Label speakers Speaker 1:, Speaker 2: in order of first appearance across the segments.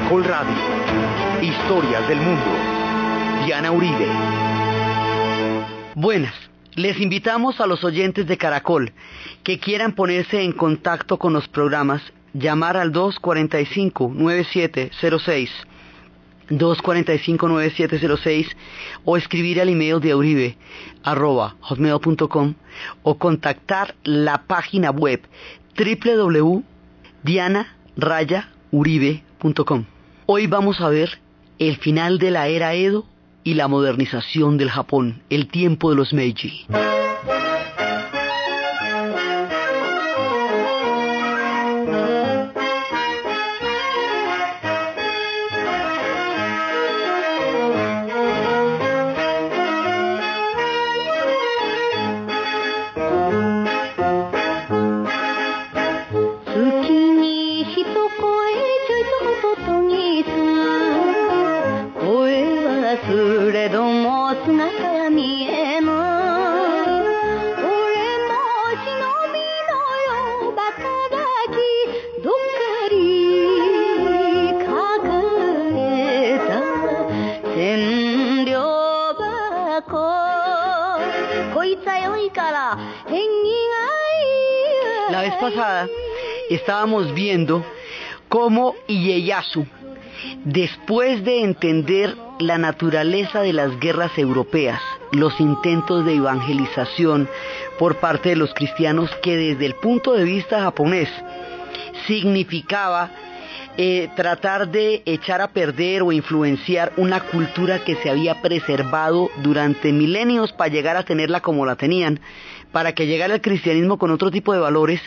Speaker 1: Caracol Radio. Historias del mundo. Diana Uribe. Buenas. Les invitamos a los oyentes de Caracol que quieran ponerse en contacto con los programas, llamar al 245-9706, 245-9706 o escribir al email de uribe arroba hotmail.com o contactar la página web Hoy vamos a ver el final de la era Edo y la modernización del Japón, el tiempo de los Meiji. Pasada estábamos viendo cómo Ieyasu, después de entender la naturaleza de las guerras europeas, los intentos de evangelización por parte de los cristianos que desde el punto de vista japonés significaba eh, tratar de echar a perder o influenciar una cultura que se había preservado durante milenios para llegar a tenerla como la tenían, para que llegara el cristianismo con otro tipo de valores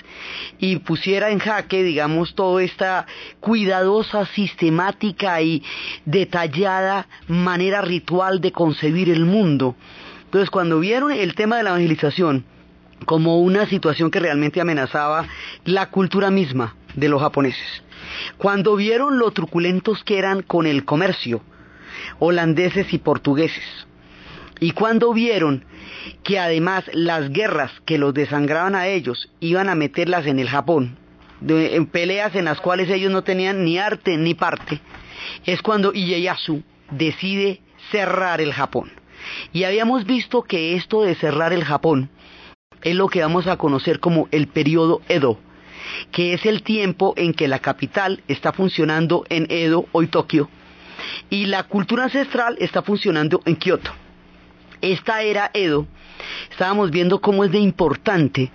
Speaker 1: y pusiera en jaque, digamos, toda esta cuidadosa, sistemática y detallada manera ritual de concebir el mundo. Entonces, cuando vieron el tema de la evangelización como una situación que realmente amenazaba la cultura misma de los japoneses, cuando vieron lo truculentos que eran con el comercio, holandeses y portugueses, y cuando vieron que además las guerras que los desangraban a ellos iban a meterlas en el Japón, en peleas en las cuales ellos no tenían ni arte ni parte, es cuando Ieyasu decide cerrar el Japón. Y habíamos visto que esto de cerrar el Japón es lo que vamos a conocer como el periodo Edo, que es el tiempo en que la capital está funcionando en Edo, hoy Tokio, y la cultura ancestral está funcionando en Kioto. Esta era Edo, estábamos viendo cómo es de importante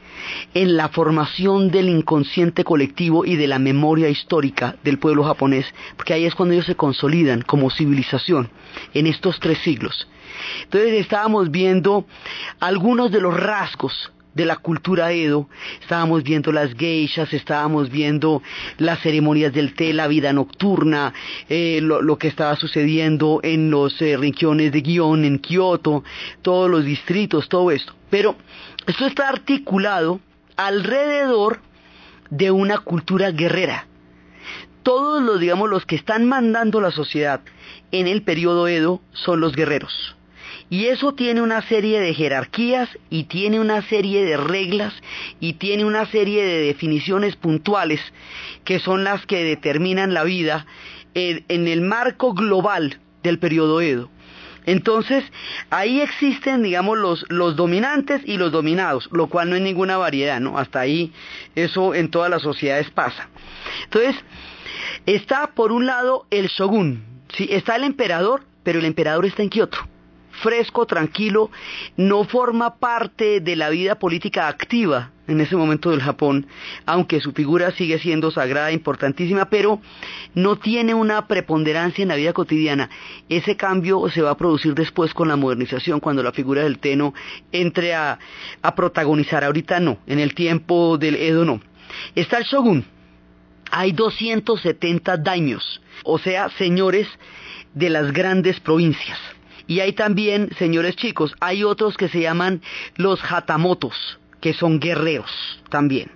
Speaker 1: en la formación del inconsciente colectivo y de la memoria histórica del pueblo japonés, porque ahí es cuando ellos se consolidan como civilización en estos tres siglos. Entonces estábamos viendo algunos de los rasgos de la cultura Edo, estábamos viendo las geishas, estábamos viendo las ceremonias del té, la vida nocturna, eh, lo, que estaba sucediendo en los eh, regiones de Gion, en Kioto, todos los distritos, todo esto. Pero esto está articulado alrededor de una cultura guerrera. Todos los, digamos, los que están mandando la sociedad en el periodo Edo son los guerreros. Y eso tiene una serie de jerarquías y tiene una serie de reglas y tiene una serie de definiciones puntuales que son las que determinan la vida en, el marco global del periodo Edo. Entonces, ahí existen, digamos, los, los dominantes y los dominados, lo cual no es ninguna variedad, ¿no? Hasta ahí eso en todas las sociedades pasa. Entonces, está por un lado el shogun, está el emperador, pero el emperador está en Kioto fresco, tranquilo, no forma parte de la vida política activa en ese momento del Japón, aunque su figura sigue siendo sagrada, importantísima, pero no tiene una preponderancia en la vida cotidiana. Ese cambio se va a producir después con la modernización, cuando la figura del Teno entre a, protagonizar. Ahorita no, en el tiempo del Edo no. Está el shogun. Hay 270 daimios, o sea, señores de las grandes provincias. Y hay también, señores chicos, hay otros que se llaman los hatamotos, que son guerreros también.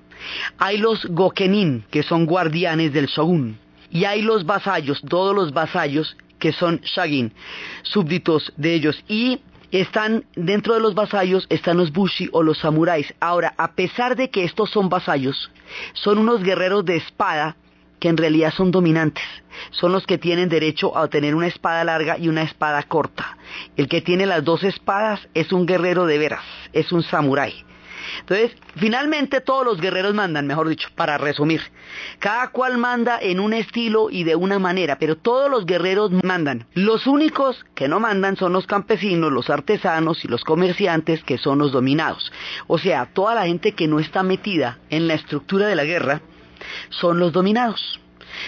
Speaker 1: Hay los gokenin, que son guardianes del shogun. Y hay los vasallos, todos los vasallos que son shagin, súbditos de ellos. Y están dentro de los vasallos están los bushi o los samuráis. Ahora, a pesar de que estos son vasallos, son unos guerreros de espada que en realidad son dominantes. Son los que tienen derecho a tener una espada larga y una espada corta. El que tiene las dos espadas es un guerrero de veras, es un samurái. Entonces, finalmente todos los guerreros mandan, mejor dicho, para resumir. Cada cual manda en un estilo y de una manera, pero todos los guerreros mandan. Los únicos que no mandan son los campesinos, los artesanos y los comerciantes, que son los dominados. O sea, toda la gente que no está metida en la estructura de la guerra son los dominados.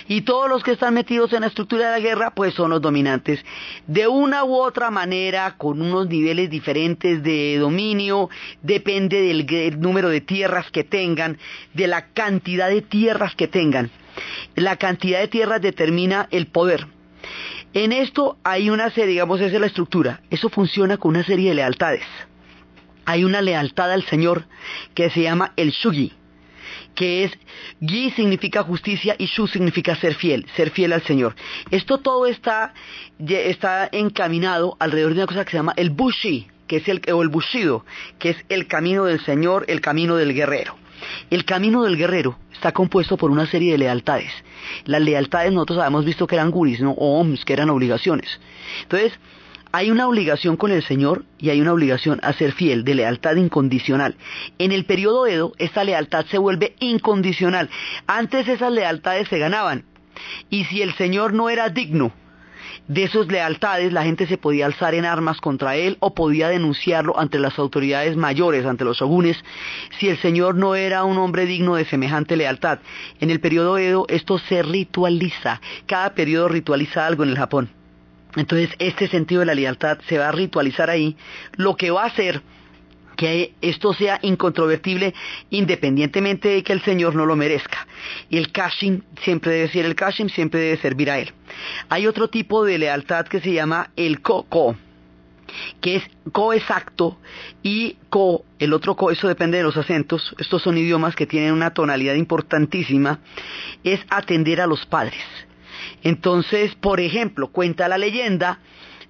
Speaker 1: Y todos los que están metidos en la estructura de la guerra, pues son los dominantes. De una u otra manera, con unos niveles diferentes de dominio, depende del número de tierras que tengan, de la cantidad de tierras que tengan. La cantidad de tierras determina el poder. En esto hay una serie, digamos, esa es la estructura. Eso funciona con una serie de lealtades. Hay una lealtad al Señor que se llama el Shugi que es Gi significa justicia y Shu significa ser fiel, ser fiel al Señor. Esto todo está, está encaminado alrededor de una cosa que se llama el Bushi, que es el, o el Bushido, que es el camino del Señor, el camino del guerrero. El camino del guerrero está compuesto por una serie de lealtades. Las lealtades nosotros habíamos visto que eran guris, ¿no? o oms, que eran obligaciones. Entonces, hay una obligación con el Señor y hay una obligación a ser fiel, de lealtad incondicional. En el periodo Edo, esta lealtad se vuelve incondicional. Antes esas lealtades se ganaban. Y si el Señor no era digno de esas lealtades, la gente se podía alzar en armas contra él o podía denunciarlo ante las autoridades mayores, ante los shogunes, si el Señor no era un hombre digno de semejante lealtad. En el periodo Edo esto se ritualiza. Cada periodo ritualiza algo en el Japón. Entonces, este sentido de la lealtad se va a ritualizar ahí, lo que va a hacer que esto sea incontrovertible independientemente de que el Señor no lo merezca. El kashin siempre debe ser el kashin, siempre debe servir a Él. Hay otro tipo de lealtad que se llama el ko-ko, que es ko exacto y ko, el otro ko, eso depende de los acentos, estos son idiomas que tienen una tonalidad importantísima, es atender a los padres. Entonces, por ejemplo, cuenta la leyenda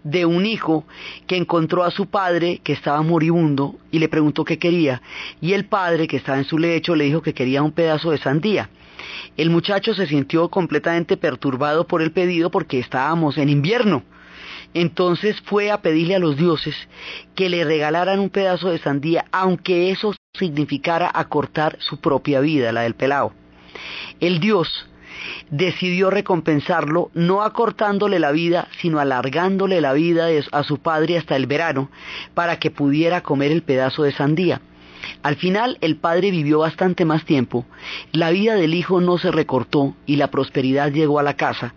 Speaker 1: de un hijo que encontró a su padre que estaba moribundo y le preguntó qué quería. Y el padre que estaba en su lecho le dijo que quería un pedazo de sandía. El muchacho se sintió completamente perturbado por el pedido porque estábamos en invierno. Entonces fue a pedirle a los dioses que le regalaran un pedazo de sandía, aunque eso significara acortar su propia vida, la del pelao. El dios decidió recompensarlo no acortándole la vida, sino alargándole la vida a su padre hasta el verano, para que pudiera comer el pedazo de sandía. Al final el padre vivió bastante más tiempo, la vida del hijo no se recortó y la prosperidad llegó a la casa,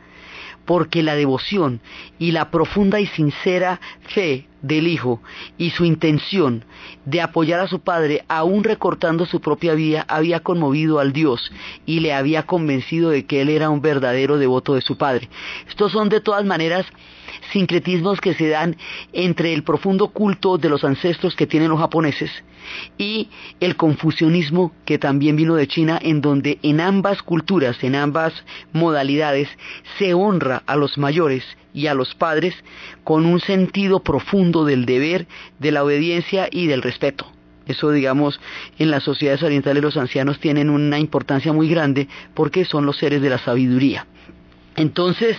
Speaker 1: porque la devoción y la profunda y sincera fe del hijo y su intención de apoyar a su padre, aún recortando su propia vida, había conmovido al Dios y le había convencido de que él era un verdadero devoto de su padre. Estos son de todas maneras sincretismos que se dan entre el profundo culto de los ancestros que tienen los japoneses y el confucianismo que también vino de China, en donde en ambas culturas, en ambas modalidades, se honra a los mayores y a los padres con un sentido profundo del deber, de la obediencia y del respeto. Eso, digamos, en las sociedades orientales los ancianos tienen una importancia muy grande porque son los seres de la sabiduría. Entonces,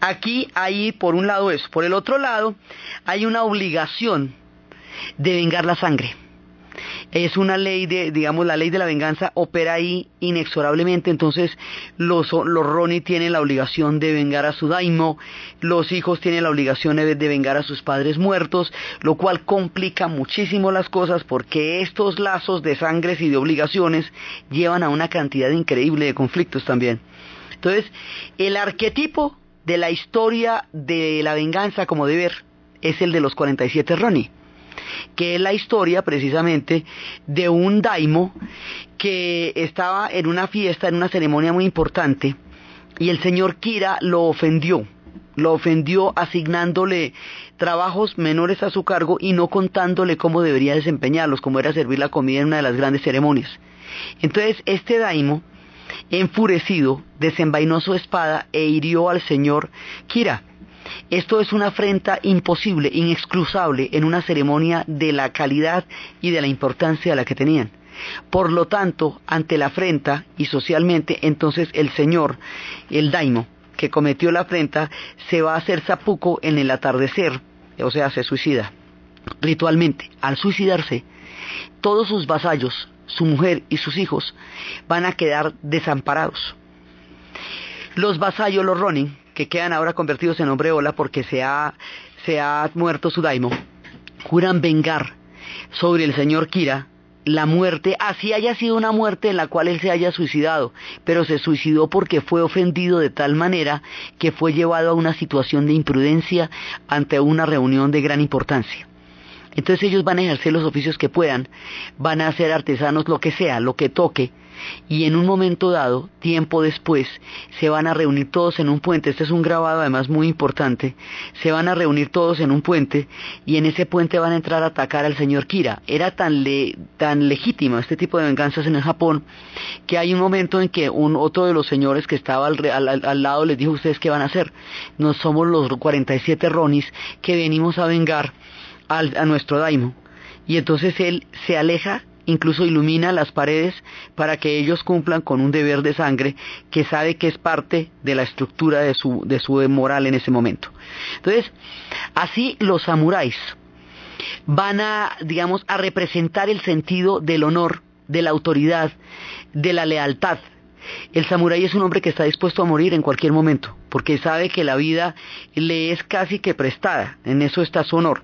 Speaker 1: aquí hay por un lado eso. Por el otro lado, hay una obligación de vengar la sangre. Es una ley de, digamos, la ley de la venganza opera ahí inexorablemente, entonces los, los tienen la obligación de vengar a su daimo, los hijos tienen la obligación de, de vengar a sus padres muertos, lo cual complica muchísimo las cosas porque estos lazos de sangres y de obligaciones llevan a una cantidad increíble de conflictos también. Entonces, el arquetipo de la historia de la venganza como deber es el de los 47 Roni, que es la historia precisamente de un daimo que estaba en una fiesta, en una ceremonia muy importante, y el señor Kira lo ofendió, lo ofendió asignándole trabajos menores a su cargo y no contándole cómo debería desempeñarlos, como era servir la comida en una de las grandes ceremonias. Entonces, este daimo Enfurecido, desenvainó su espada e hirió al señor Kira. Esto es una afrenta imposible, inexcusable en una ceremonia de la calidad y de la importancia de la que tenían. Por lo tanto, ante la afrenta y socialmente, entonces el señor, el daimo, que cometió la afrenta, se va a hacer zapuco en el atardecer, o sea, se suicida. Ritualmente, al suicidarse, todos sus vasallos, su mujer y sus hijos van a quedar desamparados. Los vasallos, los ronin, que quedan ahora convertidos en hombre ola porque se ha, se ha muerto su daimo, juran vengar sobre el señor Kira la muerte, así haya sido una muerte en la cual él se haya suicidado, pero se suicidó porque fue ofendido de tal manera que fue llevado a una situación de imprudencia ante una reunión de gran importancia. Entonces ellos van a ejercer los oficios que puedan, van a ser artesanos lo que sea, lo que toque, y en un momento dado, tiempo después, se van a reunir todos en un puente, este es un grabado además muy importante, se van a reunir todos en un puente y en ese puente van a entrar a atacar al señor Kira. Era tan, le, tan legítimo este tipo de venganzas en el Japón que hay un momento en que un otro de los señores que estaba al, al lado les dijo, ¿ustedes qué van a hacer? No somos los 47 ronis que venimos a vengar a nuestro daimo. Y entonces él se aleja, incluso ilumina las paredes para que ellos cumplan con un deber de sangre que sabe que es parte de la estructura de su, de su moral en ese momento. Entonces, así los samuráis van a, digamos, a representar el sentido del honor, de la autoridad, de la lealtad, el samurái es un hombre que está dispuesto a morir en cualquier momento, porque sabe que la vida le es casi que prestada, en eso está su honor.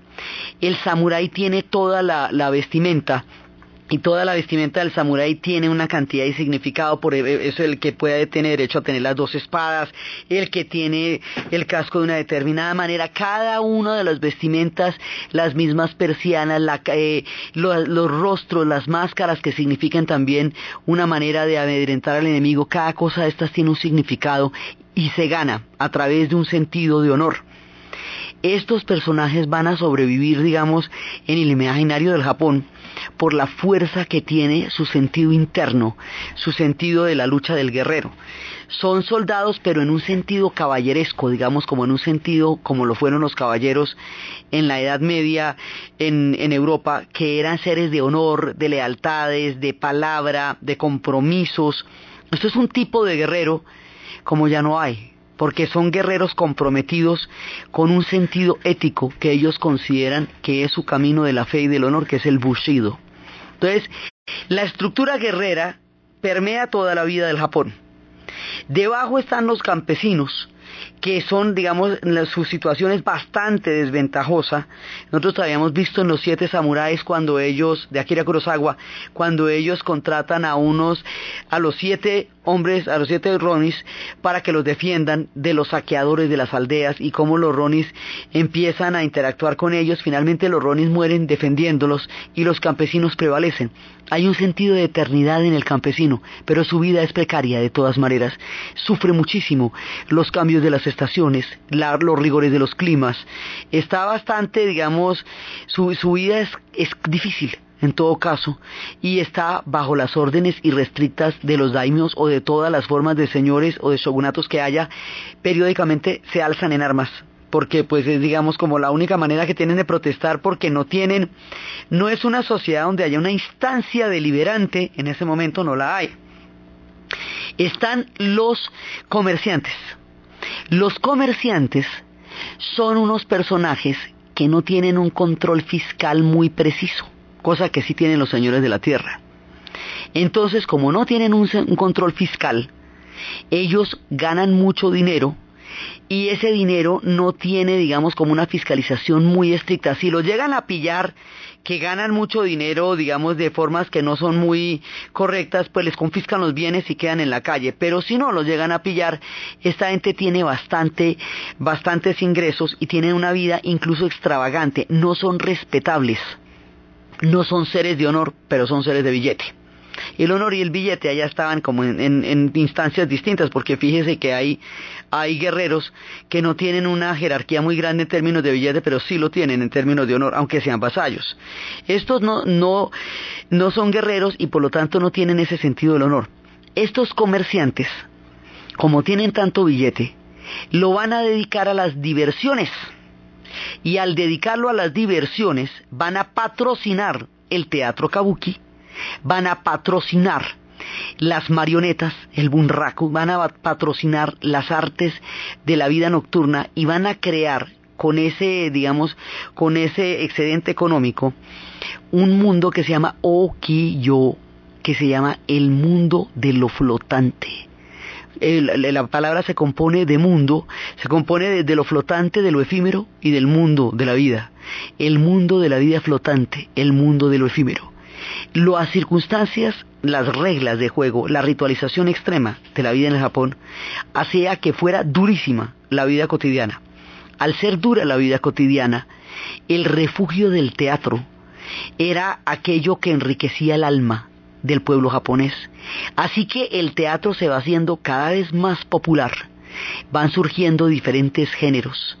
Speaker 1: El samurái tiene toda la, la vestimenta y toda la vestimenta del samurái tiene una cantidad de significado, por e, eso el que puede tener derecho a tener las dos espadas, el que tiene el casco de una determinada manera, cada una de las vestimentas, las mismas persianas, eh, los, rostros, las máscaras que significan también una manera de amedrentar al enemigo, cada cosa de estas tiene un significado y se gana a través de un sentido de honor estos personajes van a sobrevivir, digamos, en el imaginario del Japón por la fuerza que tiene su sentido interno, su sentido de la lucha del guerrero. Son soldados, pero en un sentido caballeresco, digamos, como en un sentido como lo fueron los caballeros en la Edad Media en, Europa, que eran seres de honor, de lealtades, de palabra, de compromisos. Esto es un tipo de guerrero como ya no hay, porque son guerreros comprometidos con un sentido ético que ellos consideran que es su camino de la fe y del honor, que es el bushido. Entonces, la estructura guerrera permea toda la vida del Japón. Debajo están los campesinos, que son, digamos, su situación es bastante desventajosa. Nosotros habíamos visto en los siete samuráis cuando ellos, de Akira Kurosawa, cuando ellos contratan a unos, a los siete hombres, a los siete ronis, para que los defiendan de los saqueadores de las aldeas y cómo los ronis empiezan a interactuar con ellos. Finalmente los ronis mueren defendiéndolos y los campesinos prevalecen. Hay un sentido de eternidad en el campesino, pero su vida es precaria de todas maneras. Sufre muchísimo los cambios de las estaciones, los rigores de los climas. Está bastante, digamos, su, vida es, es difícil en todo caso, y está bajo las órdenes irrestrictas de los daimios o de todas las formas de señores o de shogunatos que haya, periódicamente se alzan en armas porque pues es digamos como la única manera que tienen de protestar porque no tienen, no es una sociedad donde haya una instancia deliberante, en ese momento no la hay. Están los comerciantes. Los comerciantes son unos personajes que no tienen un control fiscal muy preciso, cosa que sí tienen los señores de la tierra. Entonces, como no tienen un, control fiscal, ellos ganan mucho dinero y ese dinero no tiene, digamos, como una fiscalización muy estricta. Si lo llegan a pillar que ganan mucho dinero, digamos, de formas que no son muy correctas, pues les confiscan los bienes y quedan en la calle. Pero si no los llegan a pillar, esta gente tiene bastante, bastantes ingresos y tienen una vida incluso extravagante. No son respetables. No son seres de honor, pero son seres de billete el honor y el billete allá estaban como en, instancias distintas, porque fíjese que hay, hay guerreros que no tienen una jerarquía muy grande en términos de billete, pero sí lo tienen en términos de honor, aunque sean vasallos. Estos no, no, no son guerreros y por lo tanto no tienen ese sentido del honor. Estos comerciantes, como tienen tanto billete, lo van a dedicar a las diversiones. Y al dedicarlo a las diversiones, van a patrocinar el teatro kabuki van a patrocinar las marionetas, el bunraku, van a patrocinar las artes de la vida nocturna y van a crear con ese, digamos, con ese excedente económico, un mundo que se llama Okiyo, que se llama el mundo de lo flotante. la palabra se compone de mundo, se compone de, lo flotante, de lo efímero y del mundo de la vida. El mundo de la vida flotante, el mundo de lo efímero. Las circunstancias, las reglas de juego, la ritualización extrema de la vida en el Japón, hacía que fuera durísima la vida cotidiana al ser dura la vida cotidiana, el refugio del teatro era aquello que enriquecía el alma del pueblo japonés. Así que el teatro se va haciendo cada vez más popular. Van surgiendo diferentes géneros,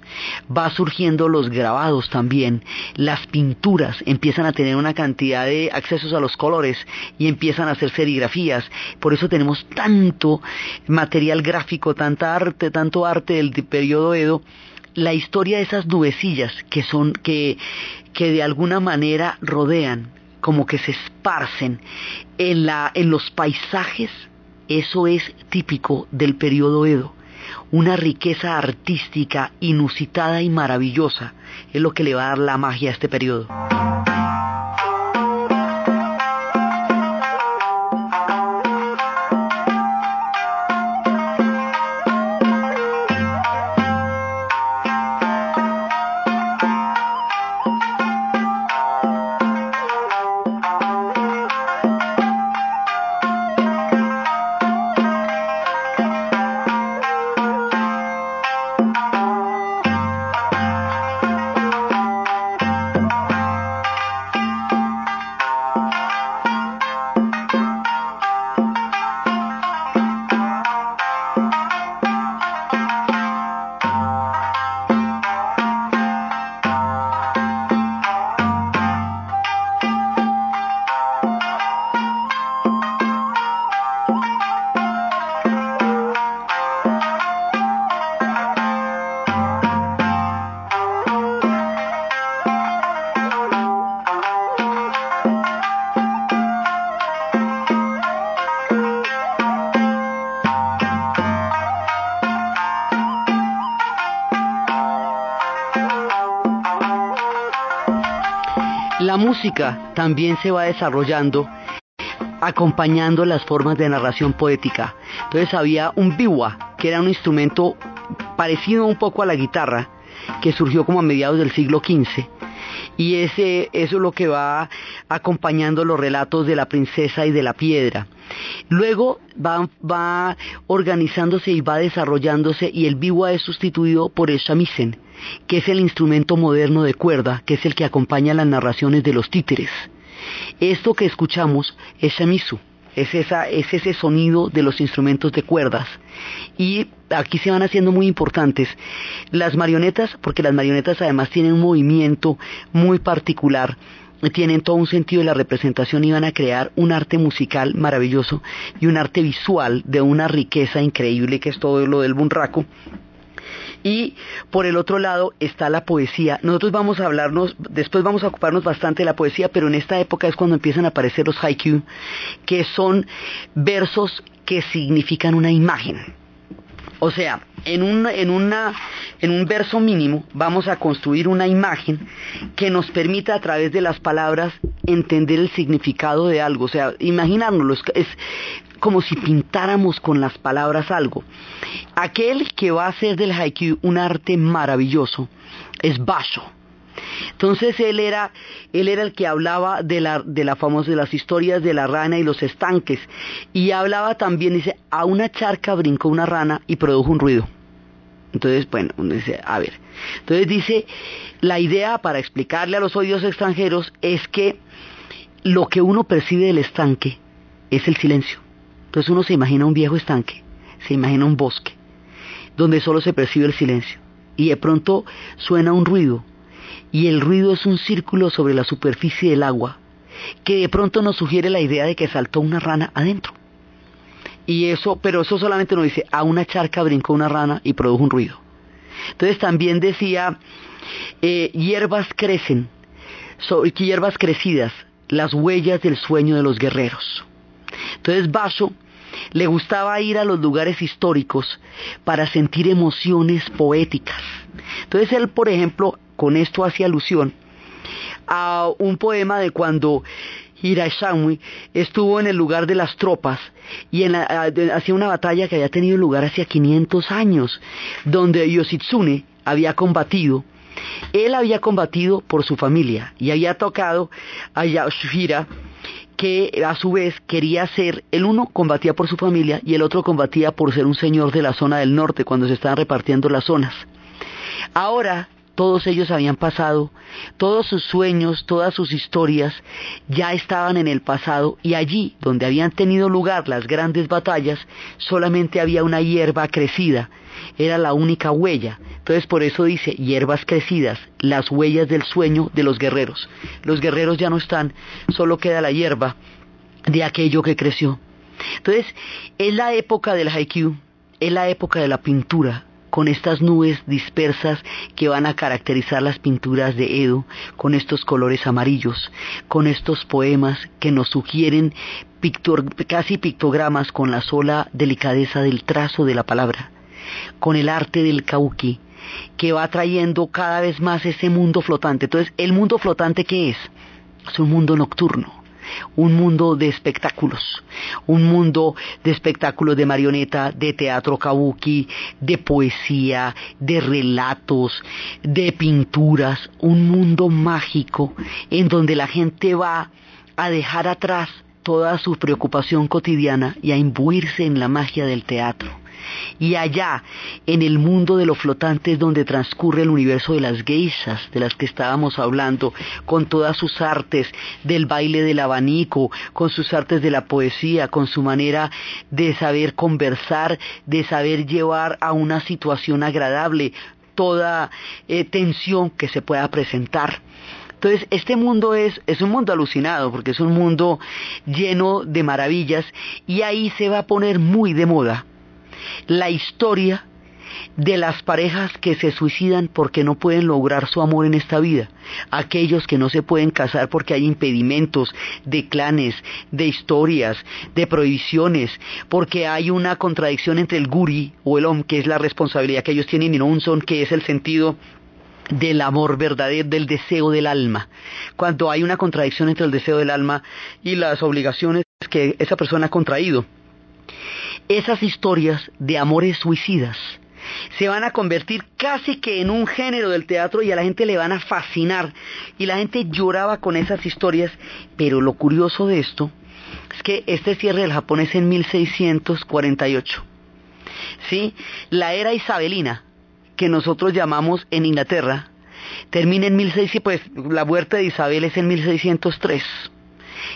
Speaker 1: va surgiendo los grabados también, las pinturas empiezan a tener una cantidad de accesos a los colores y empiezan a hacer serigrafías. Por eso tenemos tanto material gráfico, tanta arte, tanto arte del periodo Edo. La historia de esas nubecillas que son que que de alguna manera rodean como que se esparcen en la en los paisajes eso es típico del periodo Edo una riqueza artística inusitada y maravillosa es lo que le va a dar la magia a este periodo. También se va desarrollando acompañando las formas de narración poética. Entonces había un biwa, que era un instrumento parecido un poco a la guitarra, que surgió como a mediados del siglo XV. Y ese, eso es lo que va acompañando los relatos de la princesa y de la piedra. Luego va, va organizándose y va desarrollándose y el biwa es sustituido por el shamisen, que es el instrumento moderno de cuerda, que es el que acompaña las narraciones de los títeres. Esto que escuchamos es shamisu, es, es ese sonido de los instrumentos de cuerdas. Y aquí se van haciendo muy importantes las marionetas, porque las marionetas además tienen un movimiento muy particular tienen todo un sentido de la representación y van a crear un arte musical maravilloso y un arte visual de una riqueza increíble que es todo lo del bunraku y por el otro lado está la poesía. Nosotros vamos a hablarnos, después vamos a ocuparnos bastante de la poesía, pero en esta época es cuando empiezan a aparecer los haiku, que son versos que significan una imagen. O sea, en, un, en, una, en un verso mínimo vamos a construir una imagen que nos permita a través de las palabras entender el significado de algo. O sea, imaginárnoslo, es, como si pintáramos con las palabras algo. Aquel que va a hacer del haiku un arte maravilloso es Basho. Entonces él era, él era el que hablaba de la, de la famosa, las historias de la rana y los estanques. Y hablaba también, dice, a una charca brincó una rana y produjo un ruido. Entonces, bueno, dice, a ver. Entonces dice, la idea para explicarle a los oídos extranjeros es que lo que uno percibe del estanque es el silencio. Entonces uno se imagina un viejo estanque, se imagina un bosque, donde solo se percibe el silencio. Y de pronto suena un ruido, y el ruido es un círculo sobre la superficie del agua, que de pronto nos sugiere la idea de que saltó una rana adentro. Y eso, pero eso solamente nos dice, a una charca brincó una rana y produjo un ruido. Entonces también decía, eh, hierbas crecen, hierbas crecidas las huellas del sueño de los guerreros. Entonces Basho le gustaba ir a los lugares históricos para sentir emociones poéticas. Entonces él, por ejemplo, con esto hacía alusión a un poema de cuando Hirashamui estuvo en el lugar de las tropas y en hacía una batalla que había tenido lugar hace 500 años, donde Yoshitsune había combatido. Él había combatido por su familia y había tocado a Yasuhira que a su vez quería ser, el uno combatía por su familia y el otro combatía por ser un señor de la zona del norte cuando se estaban repartiendo las zonas. Ahora todos ellos habían pasado, todos sus sueños, todas sus historias ya estaban en el pasado y allí donde habían tenido lugar las grandes batallas solamente había una hierba crecida, era la única huella. Entonces por eso dice hierbas crecidas, las huellas del sueño de los guerreros. Los guerreros ya no están, solo queda la hierba de aquello que creció. Entonces es la época del haiku, es la época de la pintura, con estas nubes dispersas que van a caracterizar las pinturas de Edo, con estos colores amarillos, con estos poemas que nos sugieren casi pictogramas con la sola delicadeza del trazo de la palabra, con el arte del kauki, que va trayendo cada vez más ese mundo flotante. Entonces, ¿el mundo flotante qué es? Es un mundo nocturno un mundo de espectáculos, un mundo de espectáculos de marioneta, de teatro kabuki, de poesía, de relatos, de pinturas, un mundo mágico en donde la gente va a dejar atrás toda su preocupación cotidiana y a imbuirse en la magia del teatro. Y allá, en el mundo de los flotantes donde transcurre el universo de las geishas, de las que estábamos hablando, con todas sus artes del baile del abanico, con sus artes de la poesía, con su manera de saber conversar, de saber llevar a una situación agradable toda eh, tensión que se pueda presentar. Entonces, este mundo es, es un mundo alucinado, porque es un mundo lleno de maravillas, y ahí se va a poner muy de moda la historia de las parejas que se suicidan porque no pueden lograr su amor en esta vida, aquellos que no se pueden casar porque hay impedimentos de clanes, de historias, de prohibiciones, porque hay una contradicción entre el guri o el om, que es la responsabilidad que ellos tienen, y no un son, que es el sentido del amor verdadero, del deseo del alma. Cuando hay una contradicción entre el deseo del alma y las obligaciones que esa persona ha contraído esas historias de amores suicidas se van a convertir casi que en un género del teatro y a la gente le van a fascinar. Y la gente lloraba con esas historias, pero lo curioso de esto es que este cierre del Japón es en 1648. ¿Sí? La era isabelina, que nosotros llamamos en Inglaterra, termina en 1600, pues la muerte de Isabel es en 1603.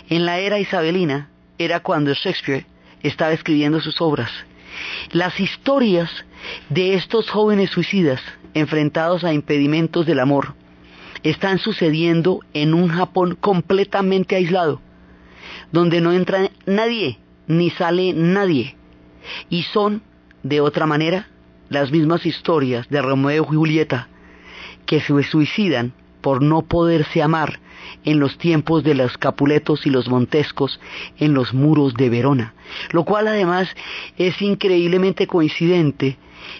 Speaker 1: En la era isabelina era cuando Shakespeare estaba escribiendo sus obras. Las historias de estos jóvenes suicidas enfrentados a impedimentos del amor están sucediendo en un Japón completamente aislado, donde no entra nadie ni sale nadie, y son, de otra manera, las mismas historias de Romeo y Julieta, que se suicidan por no poderse amar en los tiempos de los Capuletos y los Montescos en los muros de Verona, lo cual además es increíblemente coincidente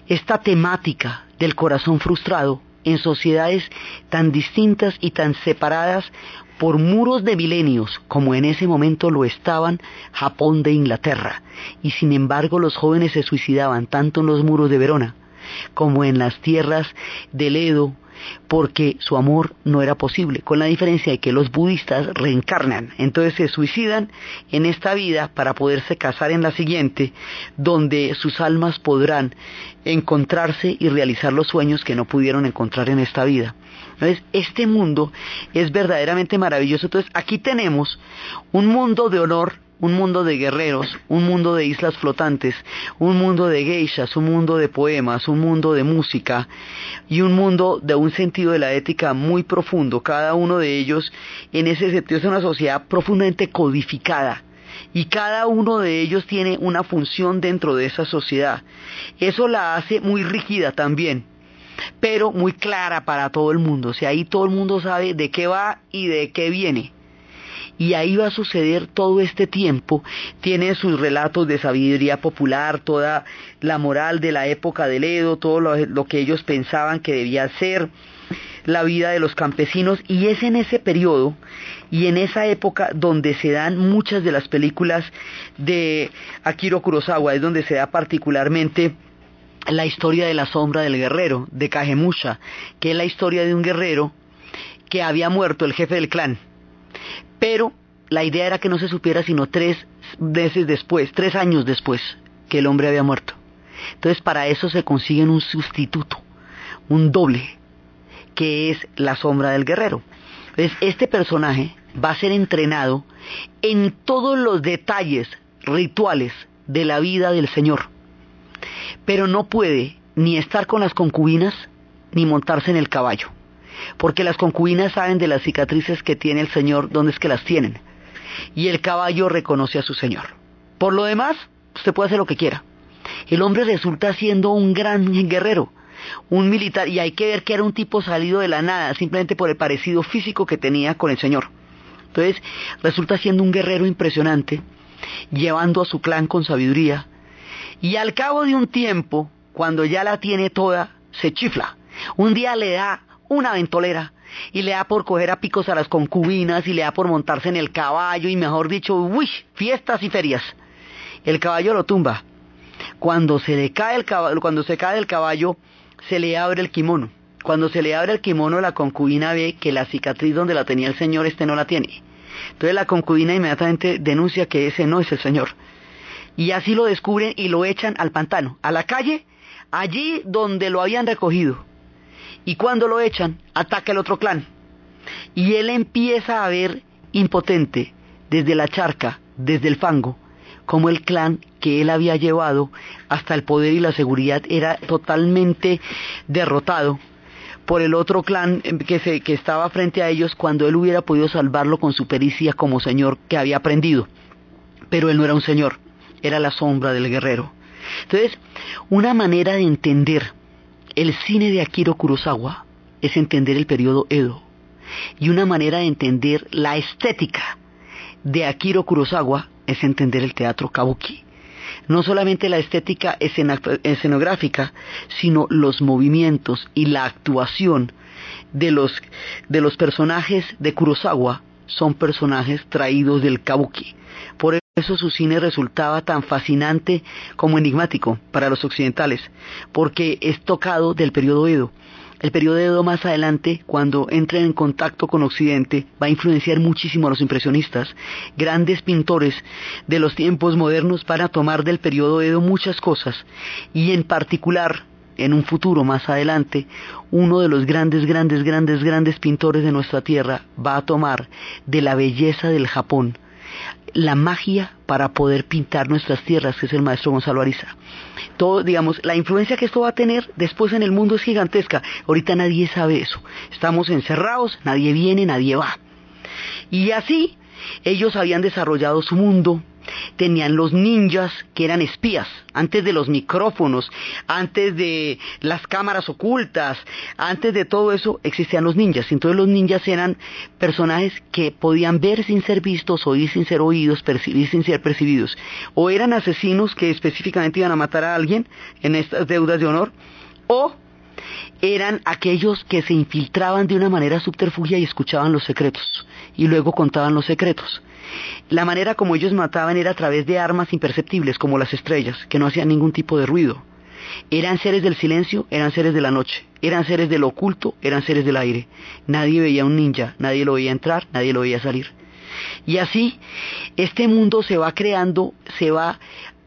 Speaker 1: esta temática del corazón frustrado en sociedades tan distintas y tan separadas por muros de milenios como en ese momento lo estaban Japón de Inglaterra, y sin embargo los jóvenes se suicidaban tanto en los muros de Verona como en las tierras del Edo, porque su amor no era posible, con la diferencia de que los budistas reencarnan, entonces se suicidan en esta vida para poderse casar en la siguiente, donde sus almas podrán encontrarse y realizar los sueños que no pudieron encontrar en esta vida. Entonces, este mundo es verdaderamente maravilloso. Entonces, aquí tenemos un mundo de honor un mundo de guerreros, un mundo de islas flotantes, un mundo de geishas, un mundo de poemas, un mundo de música y un mundo de un sentido de la ética muy profundo. Cada uno de ellos en ese sentido es una sociedad profundamente codificada y cada uno de ellos tiene una función dentro de esa sociedad. Eso la hace muy rígida también pero muy clara para todo el mundo. O sea, ahí todo el mundo sabe de qué va y de qué viene y ahí va a suceder todo este tiempo. Tiene sus relatos de sabiduría popular, toda la moral de la época del Edo, todo lo, que ellos pensaban que debía ser la vida de los campesinos y es en ese periodo y en esa época donde se dan muchas de las películas de Akiro Kurosawa, es donde se da particularmente la historia de la sombra del guerrero, de Kagemusha, que es la historia de un guerrero que había muerto, el jefe del clan. Pero la idea era que no se supiera sino tres meses después, tres años después, que el hombre había muerto. Entonces para eso se consiguen un sustituto, un doble, que es la sombra del guerrero. Entonces este personaje va a ser entrenado en todos los detalles rituales de la vida del Señor pero no puede ni estar con las concubinas ni montarse en el caballo, porque las concubinas saben de las cicatrices que tiene el Señor, dónde es que las tienen, y el caballo reconoce a su Señor. Por lo demás, usted puede hacer lo que quiera. El hombre resulta siendo un gran guerrero, un militar, y hay que ver que era un tipo salido de la nada, simplemente por el parecido físico que tenía con el Señor. Entonces, resulta siendo un guerrero impresionante, llevando a su clan con sabiduría, y al cabo de un tiempo, cuando ya la tiene toda, se chifla. Un día le da una ventolera y le da por coger a picos a las concubinas y le da por montarse en el caballo y mejor dicho, uy, fiestas y ferias. El caballo lo tumba. Cuando se le cae el caballo, cuando se cae del caballo, se le abre el kimono. Cuando se le abre el kimono, la concubina ve que la cicatriz donde la tenía el señor, este no la tiene. Entonces la concubina inmediatamente denuncia que ese no es el señor y así lo descubren y lo echan al pantano, a la calle, allí donde lo habían recogido. Y cuando lo echan, ataca el otro clan. Y él empieza a ver impotente desde la charca, desde el fango, como el clan que él había llevado hasta el poder y la seguridad era totalmente derrotado por el otro clan que, se, que estaba frente a ellos cuando él hubiera podido salvarlo con su pericia como señor que había aprendido. Pero él no era un señor, era la sombra del guerrero. Entonces, una manera de entender el cine de Akiro Kurosawa es entender el periodo Edo. Y una manera de entender la estética de Akiro Kurosawa es entender el teatro kabuki. No solamente la estética escenográfica, sino los movimientos y la actuación de los, de los personajes de Kurosawa son personajes traídos del kabuki. Eso su cine resultaba tan fascinante como enigmático para los occidentales, porque es tocado del periodo Edo. El periodo Edo más adelante, cuando entra en contacto con Occidente, va a influenciar muchísimo a los impresionistas. Grandes pintores de los tiempos modernos van a tomar del periodo Edo muchas cosas, y en particular, en un futuro más adelante, uno de los grandes, grandes, grandes, grandes pintores de nuestra tierra va a tomar de la belleza del Japón la magia para poder pintar nuestras tierras, que es el maestro Gonzalo Ariza. Todo, digamos, la influencia que esto va a tener después en el mundo es gigantesca. Ahorita nadie sabe eso. Estamos encerrados, nadie viene, nadie va. Y así, ellos habían desarrollado su mundo, tenían los ninjas que eran espías, antes de los micrófonos, antes de las cámaras ocultas, antes de todo eso existían los ninjas. Entonces los ninjas eran personajes que podían ver sin ser vistos, oír sin ser oídos, percibir sin ser percibidos. O eran asesinos que específicamente iban a matar a alguien en estas deudas de honor, o eran aquellos que se infiltraban de una manera subterfugia y escuchaban los secretos y luego contaban los secretos. La manera como ellos mataban era a través de armas imperceptibles como las estrellas, que no hacían ningún tipo de ruido. Eran seres del silencio, eran seres de la noche, eran seres del oculto, eran seres del aire. Nadie veía un ninja, nadie lo veía entrar, nadie lo veía salir. Y así, este mundo se va creando, se va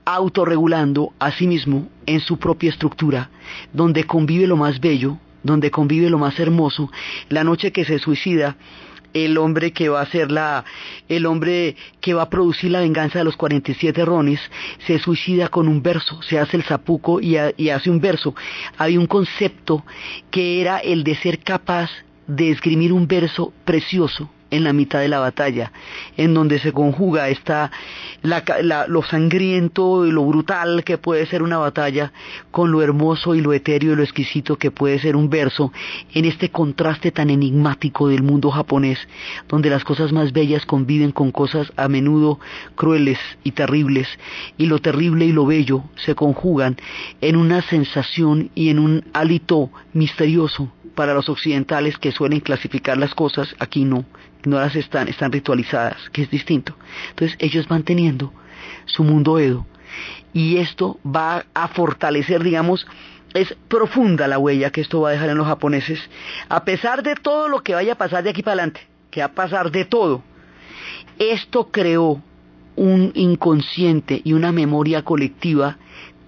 Speaker 1: autorregulando a sí mismo en su propia estructura, donde convive lo más bello, donde convive lo más hermoso. La noche que se suicida el hombre que va a ser la, el hombre que va a producir la venganza de los 47 rones, se suicida con un verso, se hace el zapuco y, y hace un verso. Había un concepto que era el de ser capaz de esgrimir un verso precioso en la mitad de la batalla, en donde se conjuga esta, lo sangriento y lo brutal que puede ser una batalla con lo hermoso y lo etéreo y lo exquisito que puede ser un verso, en este contraste tan enigmático del mundo japonés, donde las cosas más bellas conviven con cosas a menudo crueles y terribles, y lo terrible y lo bello se conjugan en una sensación y en un hálito misterioso para los occidentales que suelen clasificar las cosas, aquí no, no las están, están ritualizadas, que es distinto. Entonces ellos van teniendo su mundo Edo y esto va a fortalecer, digamos, es profunda la huella que esto va a dejar en los japoneses, a pesar de todo lo que vaya a pasar de aquí para adelante, que va a pasar de todo. Esto creó un inconsciente y una memoria colectiva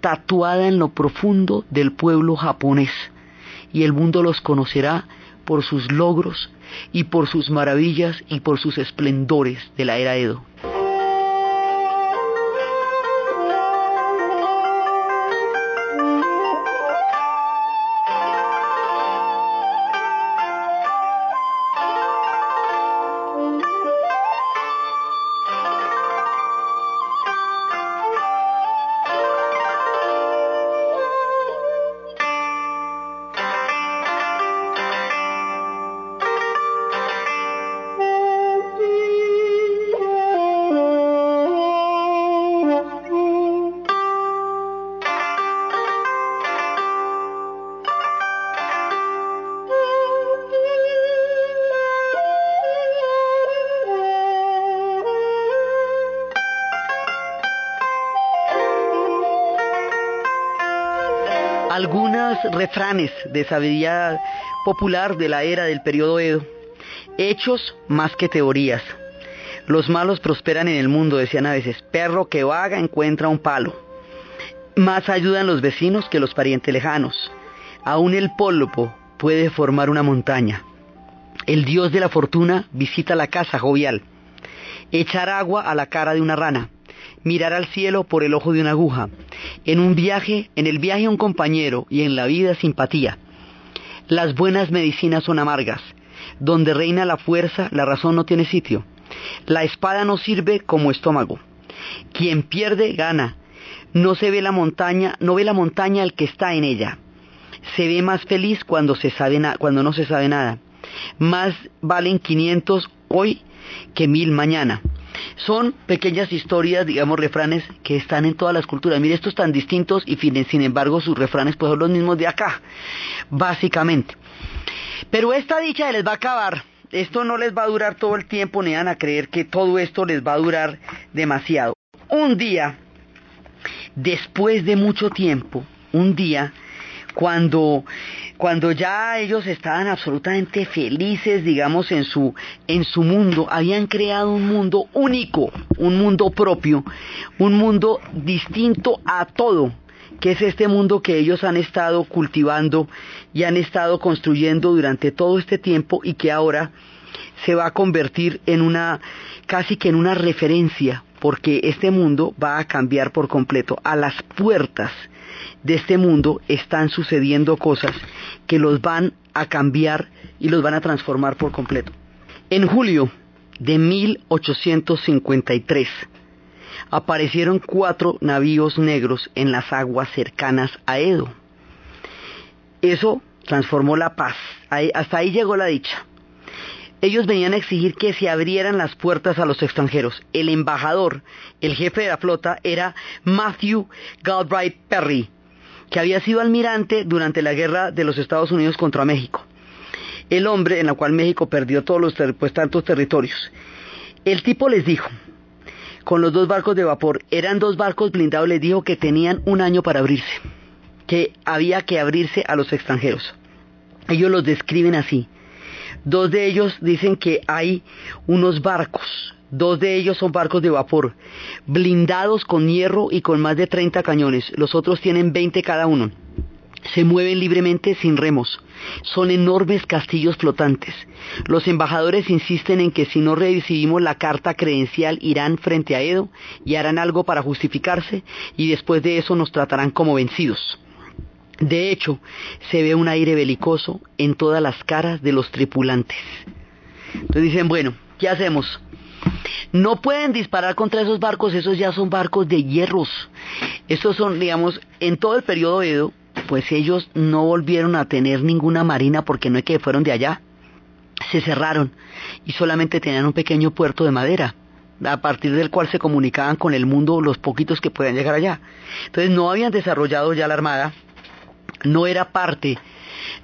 Speaker 1: tatuada en lo profundo del pueblo japonés y el mundo los conocerá por sus logros y por sus maravillas y por sus esplendores de la era Edo. Refranes de sabiduría popular de la era del periodo Edo. Hechos más que teorías. Los malos prosperan en el mundo, decían a veces. Perro que vaga encuentra un palo. Más ayudan los vecinos que los parientes lejanos. Aún el polvo puede formar una montaña. El dios de la fortuna visita la casa jovial. Echar agua a la cara de una rana mirar al cielo por el ojo de una aguja. En un viaje, en el viaje a un compañero y en la vida simpatía. Las buenas medicinas son amargas. Donde reina la fuerza, la razón no tiene sitio. La espada no sirve como estómago. Quien pierde, gana. No se ve la montaña, no ve la montaña el que está en ella. Se ve más feliz cuando, cuando no se sabe nada. Más valen 500 hoy que mil mañana. Son pequeñas historias, digamos, refranes que están en todas las culturas. Mire, estos tan distintos y sin embargo sus refranes pues son los mismos de acá, básicamente. Pero esta dicha les va a acabar. Esto no les va a durar todo el tiempo, ni van a creer que todo esto les va a durar demasiado. Un día, después de mucho tiempo, un día, cuando cuando ya ellos estaban absolutamente felices, digamos, en su, en su mundo, habían creado un mundo único, un mundo propio, un mundo distinto a todo, que es este mundo que ellos han estado cultivando y han estado construyendo durante todo este tiempo y que ahora se va a convertir en una, casi que en una referencia, porque este mundo va a cambiar por completo a las puertas de este mundo están sucediendo cosas que los van a cambiar y los van a transformar por completo. En julio de 1853 aparecieron cuatro navíos negros en las aguas cercanas a Edo. Eso transformó la paz. hasta ahí llegó la dicha. Ellos venían a exigir que se abrieran las puertas a los extranjeros. El embajador, el jefe de la flota, era Matthew Galbraith Perry, que había sido almirante durante la guerra de los Estados Unidos contra México. El hombre en la cual México perdió todos los pues, tantos territorios. El tipo les dijo, con los dos barcos de vapor, eran dos barcos blindados, les dijo que tenían un año para abrirse, que había que abrirse a los extranjeros. Ellos los describen así. Dos de ellos dicen que hay unos barcos Dos de ellos son barcos de vapor, blindados con hierro y con más de 30 cañones. Los otros tienen 20 cada uno. Se mueven libremente sin remos. Son enormes castillos flotantes. Los embajadores insisten en que si no recibimos la carta credencial irán frente a Edo y harán algo para justificarse y después de eso nos tratarán como vencidos. De hecho, se ve un aire belicoso en todas las caras de los tripulantes. Entonces dicen, bueno, ¿qué hacemos? No pueden disparar contra esos barcos, esos ya son barcos de hierros. Estos son, digamos, en todo el periodo Edo, pues ellos no volvieron a tener ninguna marina porque no es que fueron de allá. Se cerraron y solamente tenían un pequeño puerto de madera a partir del cual se comunicaban con el mundo los poquitos que podían llegar allá. Entonces no habían desarrollado ya la armada, no era parte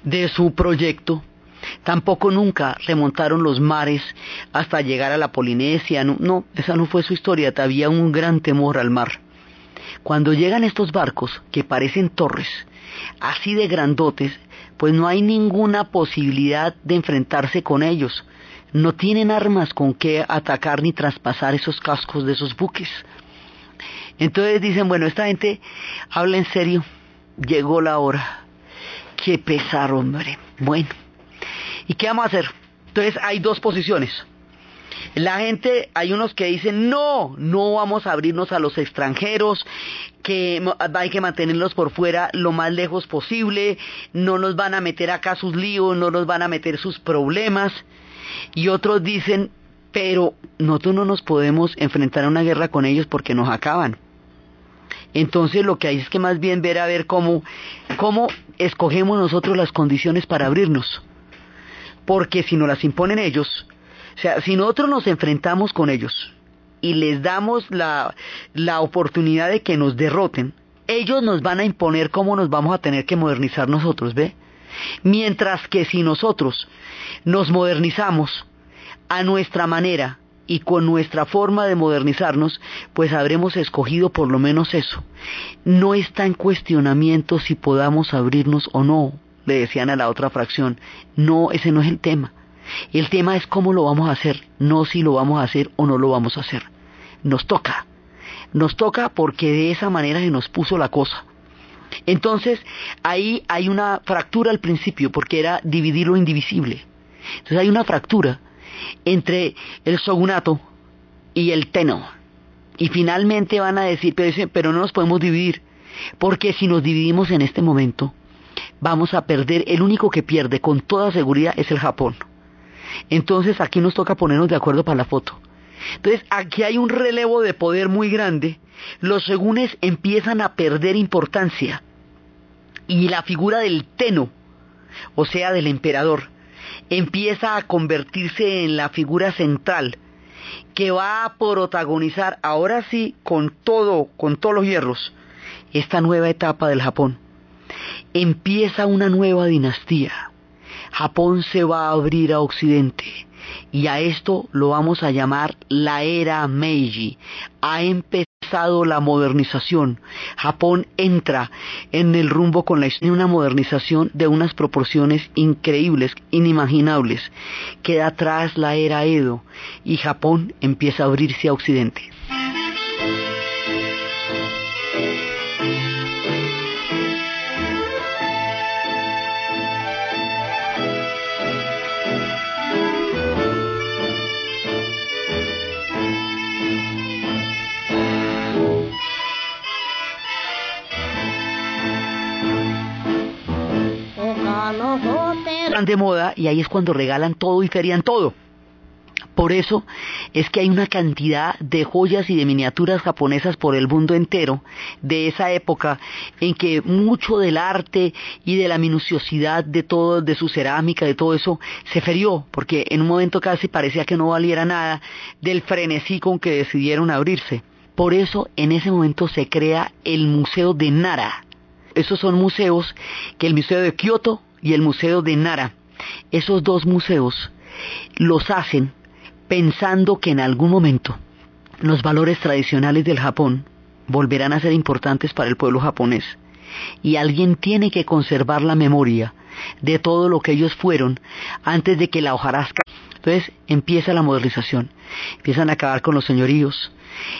Speaker 1: de su proyecto, tampoco nunca remontaron los mares hasta llegar a la Polinesia, no, esa no fue su historia, había un gran temor al mar. Cuando llegan estos barcos, que parecen torres, así de grandotes, pues no hay ninguna posibilidad de enfrentarse con ellos. No tienen armas con que atacar ni traspasar esos cascos de esos buques. Entonces dicen, bueno, esta gente habla en serio, llegó la hora. Qué pesar, hombre. Bueno, ¿y qué vamos a hacer? Entonces hay dos posiciones. La gente, hay unos que dicen, no, no vamos a abrirnos a los extranjeros, que hay que mantenerlos por fuera lo más lejos posible, no nos van a meter acá sus líos, no nos van a meter sus problemas. Y otros dicen, pero nosotros no nos podemos enfrentar a una guerra con ellos porque nos acaban. Entonces lo que hay es que más bien ver a ver cómo, cómo escogemos nosotros las condiciones para abrirnos. Porque si nos las imponen ellos, o sea, si nosotros nos enfrentamos con ellos y les damos la, la oportunidad de que nos derroten, ellos nos van a imponer cómo nos vamos a tener que modernizar nosotros, ¿ve? Mientras que si nosotros nos modernizamos a nuestra manera y con nuestra forma de modernizarnos, pues habremos escogido por lo menos eso. No está en cuestionamiento si podamos abrirnos o no, le decían a la otra fracción. No, ese no es el tema. El tema es cómo lo vamos a hacer, no si lo vamos a hacer o no lo vamos a hacer. Nos toca. Nos toca porque de esa manera se nos puso la cosa. Entonces, ahí hay una fractura al principio, porque era dividir lo indivisible. Entonces hay una fractura entre el shogunato y el teno. Y finalmente van a decir, pero, pero no nos podemos dividir, porque si nos dividimos en este momento, vamos a perder, el único que pierde con toda seguridad es el Japón. Entonces aquí nos toca ponernos de acuerdo para la foto. Entonces aquí hay un relevo de poder muy grande, los segunes empiezan a perder importancia y la figura del teno, o sea, del emperador, empieza a convertirse en la figura central que va a protagonizar ahora sí con todo, con todos los hierros, esta nueva etapa del Japón. Empieza una nueva dinastía. Japón se va a abrir a Occidente y a esto lo vamos a llamar la era Meiji. Ha empezado la modernización. Japón entra en el rumbo con la, una modernización de unas proporciones increíbles, inimaginables. Queda atrás la era Edo y Japón empieza a abrirse a Occidente. De moda y ahí es cuando regalan todo y ferian todo. Por eso es que hay una cantidad de joyas y de miniaturas japonesas por el mundo entero de esa época en que mucho del arte y de la minuciosidad de todo, de su cerámica, de todo eso, se ferió, porque en un momento casi parecía que no valiera nada del frenesí con que decidieron abrirse. Por eso en ese momento se crea el Museo de Nara. Esos son museos que el Museo de Kioto y el Museo de Nara. Esos dos museos los hacen pensando que en algún momento los valores tradicionales del Japón volverán a ser importantes para el pueblo japonés y alguien tiene que conservar la memoria de todo lo que ellos fueron antes de que la hojarasca. Entonces empieza la modernización, empiezan a acabar con los señoríos,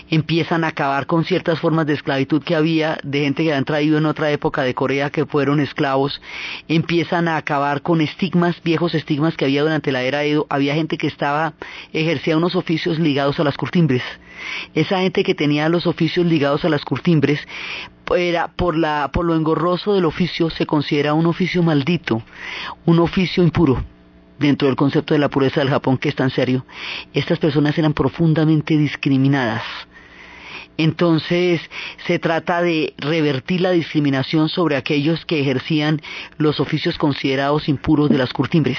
Speaker 1: empiezan a acabar con ciertas formas de esclavitud que había de gente que habían traído en otra época de Corea que fueron esclavos, empiezan a acabar con estigmas, viejos estigmas que había durante la era Edo, había gente que estaba, ejercía unos oficios ligados a las curtimbres. Esa gente que tenía los oficios ligados a las curtimbres era por la por lo engorroso del oficio se considera un oficio maldito, un oficio impuro dentro del concepto de la pureza del Japón que es tan serio, estas personas eran profundamente discriminadas. Entonces se trata de revertir la discriminación sobre aquellos que ejercían los oficios considerados impuros de las curtimbres.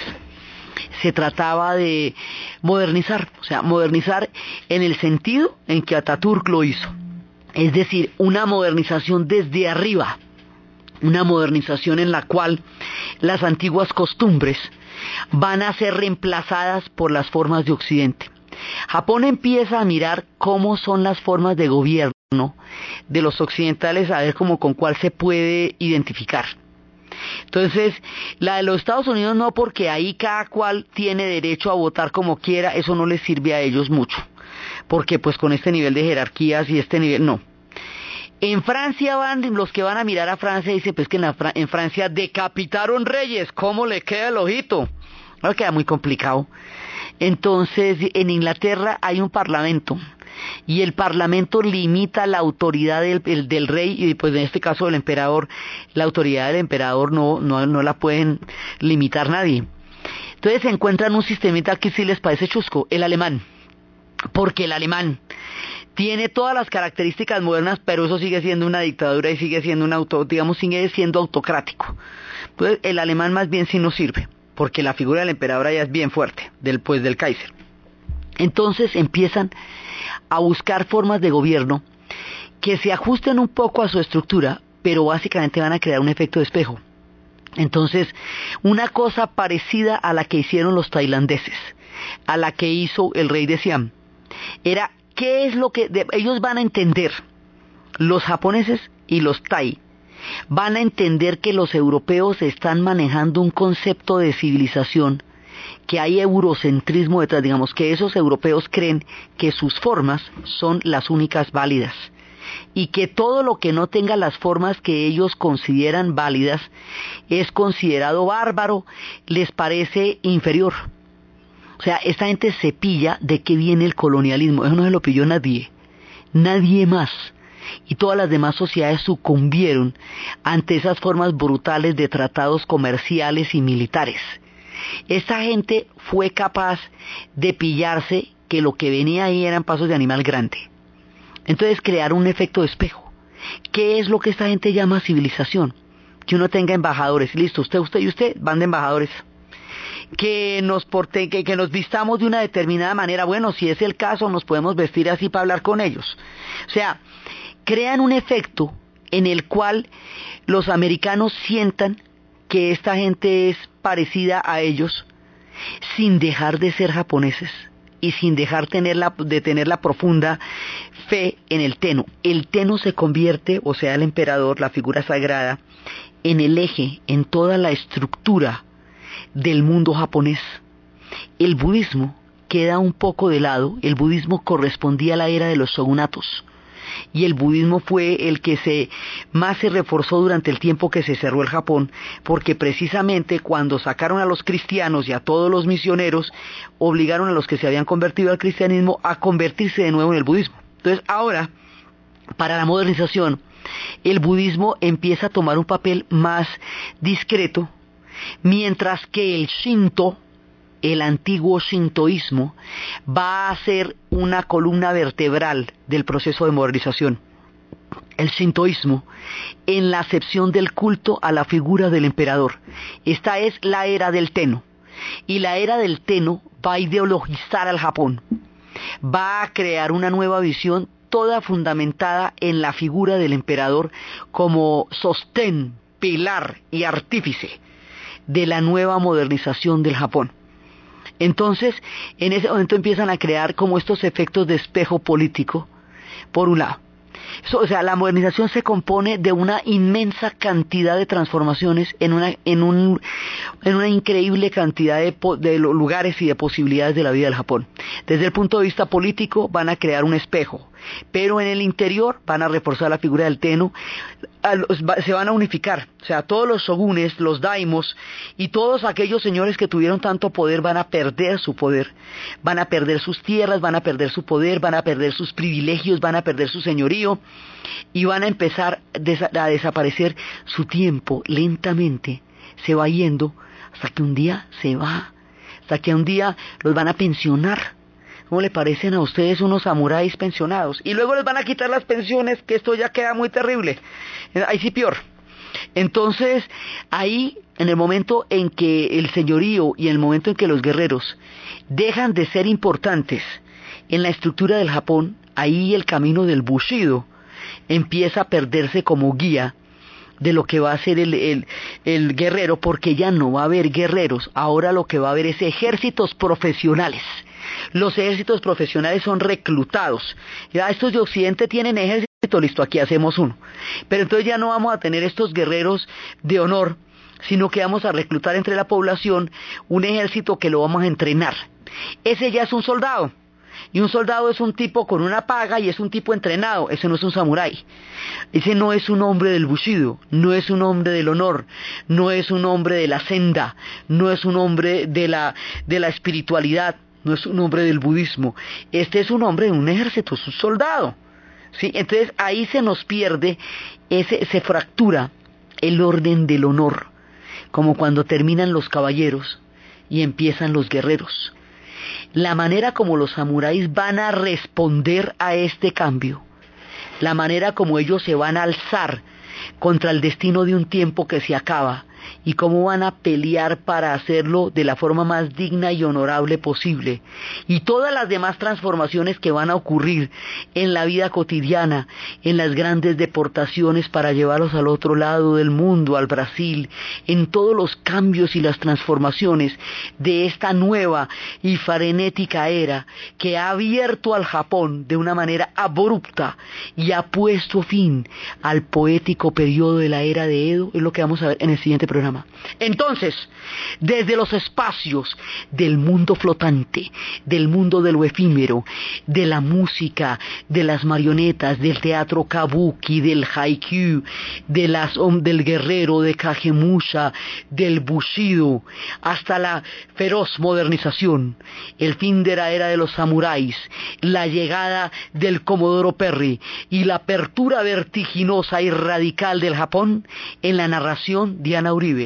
Speaker 1: Se trataba de modernizar, o sea, modernizar en el sentido en que Ataturk lo hizo. Es decir, una modernización desde arriba, una modernización en la cual las antiguas costumbres van a ser reemplazadas por las formas de Occidente. Japón empieza a mirar cómo son las formas de gobierno de los occidentales, a ver cómo con cuál se puede identificar. Entonces, la de los Estados Unidos no, porque ahí cada cual tiene derecho a votar como quiera, eso no les sirve a ellos mucho, porque pues con este nivel de jerarquías y este nivel, no. En Francia van los que van a mirar a Francia dicen pues que en, en Francia decapitaron reyes, ¿cómo le queda el ojito? Queda muy complicado. Entonces, en Inglaterra hay un parlamento y el parlamento limita la autoridad del, rey y pues en este caso del emperador, la autoridad del emperador no, no, no la pueden limitar nadie. Entonces se encuentran un sistemita que sí les parece chusco, el alemán, porque el alemán tiene todas las características modernas, pero eso sigue siendo una dictadura y sigue siendo un auto, digamos, sigue siendo autocrático. Entonces el alemán más bien sí no sirve porque la figura del emperador ya es bien fuerte, del pues del Kaiser. Entonces empiezan a buscar formas de gobierno que se ajusten un poco a su estructura, pero básicamente van a crear un efecto de espejo. Entonces, una cosa parecida a la que hicieron los tailandeses, a la que hizo el rey de Siam, era qué es lo que ellos van a entender, los japoneses y los tai, van a entender que los europeos están manejando un concepto de civilización, que hay eurocentrismo detrás, digamos que esos europeos creen que sus formas son las únicas válidas y que todo lo que no tenga las formas que ellos consideran válidas es considerado bárbaro, les parece inferior. O sea, esta gente se pilla de que viene el colonialismo, eso no se lo pilló nadie, nadie más y todas las demás sociedades sucumbieron ante esas formas brutales de tratados comerciales y militares. Esta gente fue capaz de pillarse que lo que venía ahí eran pasos de animal grande. Entonces crear un efecto de espejo. ¿Qué es lo que esta gente llama civilización? Que uno tenga embajadores. Listo, usted, usted y usted van de embajadores que nos porte, que, que, nos vistamos de una determinada manera. Bueno, si es el caso, nos podemos vestir así para hablar con ellos. O sea, crean un efecto en el cual los americanos sientan que esta gente es parecida a ellos sin dejar de ser japoneses y sin dejar de tener la profunda fe en el Teno. El Teno se convierte, o sea, el emperador, la figura sagrada, en el eje, en toda la estructura del mundo japonés. El budismo queda un poco de lado, el budismo correspondía a la era de los shogunatos y el budismo fue el que se más se reforzó durante el tiempo que se cerró el Japón, porque precisamente cuando sacaron a los cristianos y a todos los misioneros, obligaron a los que se habían convertido al cristianismo a convertirse de nuevo en el budismo. Entonces ahora, para la modernización, el budismo empieza a tomar un papel más discreto, mientras que el Shinto, el antiguo shintoísmo va a ser una columna vertebral del proceso de modernización. El shintoísmo en la acepción del culto a la figura del emperador. Esta es la era del Teno. Y la era del Teno va a ideologizar al Japón. Va a crear una nueva visión toda fundamentada en la figura del emperador como sostén, pilar y artífice de la nueva modernización del Japón. Entonces, en ese momento empiezan a crear como estos efectos de espejo político, por un lado. o sea, la modernización se compone de una inmensa cantidad de transformaciones en una, en un, en una increíble cantidad de, de lugares y de posibilidades de la vida del Japón. Desde el punto de vista político van a crear un espejo pero en el interior van a reforzar la figura del Teno, se van a unificar, o sea, todos los shogunes, los daimos y todos aquellos señores que tuvieron tanto poder van a perder su poder, van a perder sus tierras, van a perder su poder, van a perder sus privilegios, van a perder su señorío y van a empezar a desaparecer su tiempo lentamente, se va yendo hasta que un día se va hasta que un día los van a pensionar. ¿Cómo le parecen a ustedes unos samuráis pensionados? Y luego les van a quitar las pensiones, que esto ya queda muy terrible. Ahí sí peor. Entonces, ahí, en el momento en que el señorío y en el momento en que los guerreros dejan de ser importantes en la estructura del Japón, ahí el camino del Bushido empieza a perderse como guía de lo que va a ser el, el, guerrero, porque ya no va a haber guerreros, ahora lo que va a haber es ejércitos profesionales. Los ejércitos profesionales son reclutados. Ya estos de Occidente tienen ejército, listo, aquí hacemos uno. Pero entonces ya no vamos a tener estos guerreros de honor, sino que vamos a reclutar entre la población un ejército que lo vamos a entrenar. Ese ya es un soldado. Y un soldado es un tipo con una paga y es un tipo entrenado, ese no es un samurái. Ese no es un hombre del bushido, no es un hombre del honor, no es un hombre de la senda, no es un hombre de la, de la espiritualidad, no es un hombre del budismo. Este es un hombre de un ejército, es un soldado. ¿sí? Entonces ahí se nos pierde, ese, se fractura el orden del honor, como cuando terminan los caballeros y empiezan los guerreros la manera como los samuráis van a responder a este cambio, la manera como ellos se van a alzar contra el destino de un tiempo que se acaba, y cómo van a pelear para hacerlo de la forma más digna y honorable posible. Y todas las demás transformaciones que van a ocurrir en la vida cotidiana, en las grandes deportaciones para llevarlos al otro lado del mundo, al Brasil, en todos los cambios y las transformaciones de esta nueva y frenética era que ha abierto al Japón de una manera abrupta y ha puesto fin al poético periodo de la era de Edo, es lo que vamos a ver en el siguiente programa. Entonces, desde los espacios del mundo flotante, del mundo de lo efímero, de la música, de las marionetas, del teatro kabuki, del haiku, del guerrero, de Kagemusha, del bushido, hasta la feroz modernización, el fin de la era de los samuráis, la llegada del Comodoro Perry y la apertura vertiginosa y radical del Japón en la narración Diana Uribe